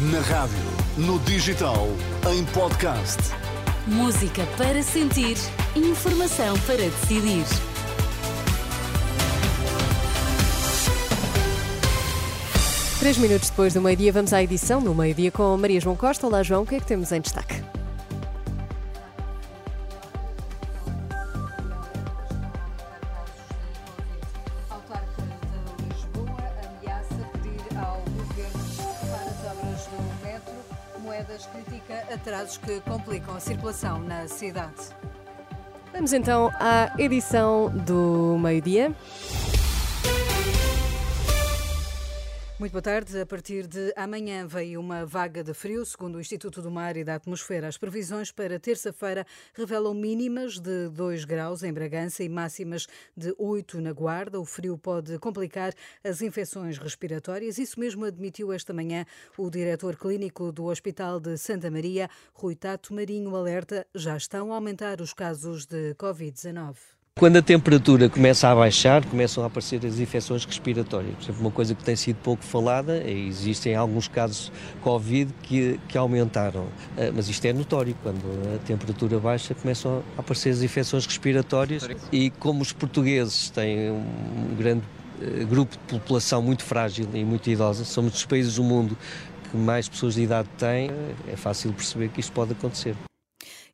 Na rádio, no digital, em podcast. Música para sentir, informação para decidir. Três minutos depois do meio-dia, vamos à edição do meio-dia com Maria João Costa. Olá, João, o que é que temos em destaque? Moedas critica atrasos que complicam a circulação na cidade. Vamos então à edição do meio-dia. Muito boa tarde. A partir de amanhã veio uma vaga de frio, segundo o Instituto do Mar e da Atmosfera. As previsões para terça-feira revelam mínimas de 2 graus em Bragança e máximas de 8 na Guarda. O frio pode complicar as infecções respiratórias. Isso mesmo admitiu esta manhã o diretor clínico do Hospital de Santa Maria, Rui Tato Marinho, alerta já estão a aumentar os casos de Covid-19. Quando a temperatura começa a baixar, começam a aparecer as infecções respiratórias. Por exemplo, uma coisa que tem sido pouco falada, existem alguns casos Covid que, que aumentaram, Eh, mas isto é notório, quando a temperatura baixa começam a aparecer as infecções respiratórias e como os portugueses têm um grande eh, grupo de população muito frágil e muito idosa, somos dos países do mundo que mais pessoas de idade têm, é fácil perceber que isto pode acontecer.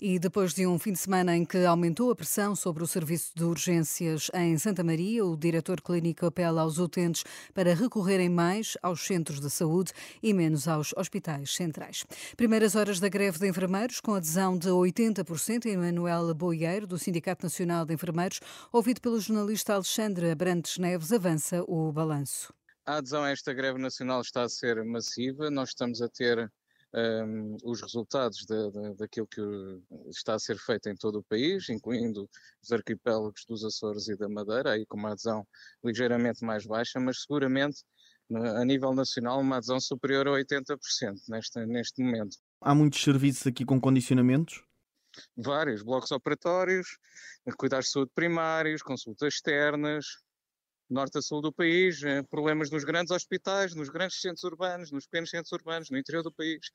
E depois de um fim de semana em que aumentou a pressão sobre o serviço de urgências em Santa Maria, o diretor clínico apela aos utentes para recorrerem mais aos centros de saúde e menos aos hospitais centrais. Primeiras horas da greve de enfermeiros, com adesão de 80%, Emanuel Boieiro, do Sindicato Nacional de Enfermeiros, ouvido pelo jornalista Alexandre Abrantes Neves, avança o balanço. A adesão a esta greve nacional está a ser massiva. Nós estamos a ter um, os resultados da- da- daquilo que está a ser feito em todo o país, incluindo os arquipélagos dos Açores e da Madeira, aí com uma adesão ligeiramente mais baixa, mas seguramente a nível nacional uma adesão superior a 80% neste, neste momento. Há muitos serviços aqui com condicionamentos? Vários blocos operatórios, cuidados de saúde primários, consultas externas, norte a sul do país, eh, problemas nos grandes hospitais, nos grandes centros urbanos, nos pequenos centros urbanos, no interior do país.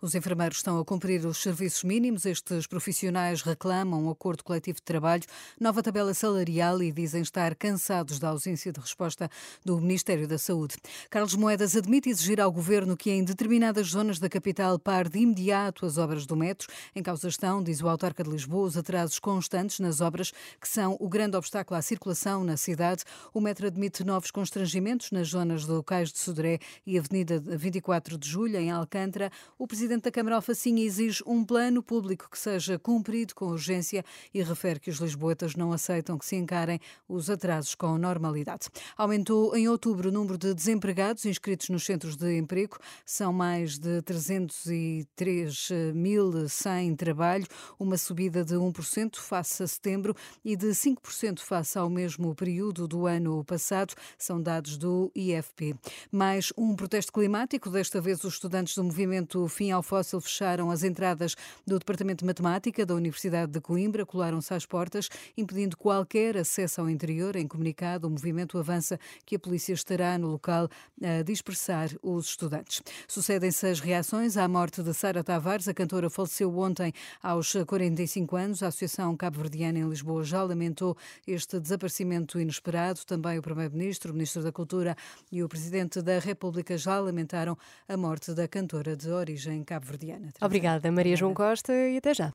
Os enfermeiros estão a cumprir os serviços mínimos. Estes profissionais reclamam um acordo coletivo de trabalho, nova tabela salarial e dizem estar cansados da ausência de resposta do Ministério da Saúde. Carlos Moedas admite exigir ao governo que em determinadas zonas da capital pare de imediato as obras do metro. Em causa estão, diz o autarca de Lisboa, os atrasos constantes nas obras que são o grande obstáculo à circulação na cidade. O metro admite novos constrangimentos nas zonas do Cais de Sodré e Avenida 24 de Julho, em Alcântara. O presidente da Câmara Alfacinha exige um plano público que seja cumprido com urgência e refere que os lisboetas não aceitam que se encarem os atrasos com normalidade. Aumentou em outubro o número de desempregados inscritos nos centros de emprego. São mais de 303.100 em trabalho, uma subida de 1% face a setembro e de 5% face ao mesmo período do ano passado. São dados do IFP. Mais um protesto climático, desta vez os estudantes do movimento Fim ao Fóssil fecharam as entradas do Departamento de Matemática da Universidade de Coimbra, colaram-se às portas, impedindo qualquer acesso ao interior. Em comunicado, o movimento avança que a polícia estará no local a dispersar os estudantes. Sucedem-se as reações à morte de Sara Tavares. A cantora faleceu ontem aos 45 anos. A Associação Cabo-Verdiana em Lisboa já lamentou este desaparecimento inesperado. Também o Primeiro-Ministro, o Ministro da Cultura e o Presidente da República já lamentaram a morte da cantora de origem cabo-verdiana. Obrigada, Maria João. Costa, e até já.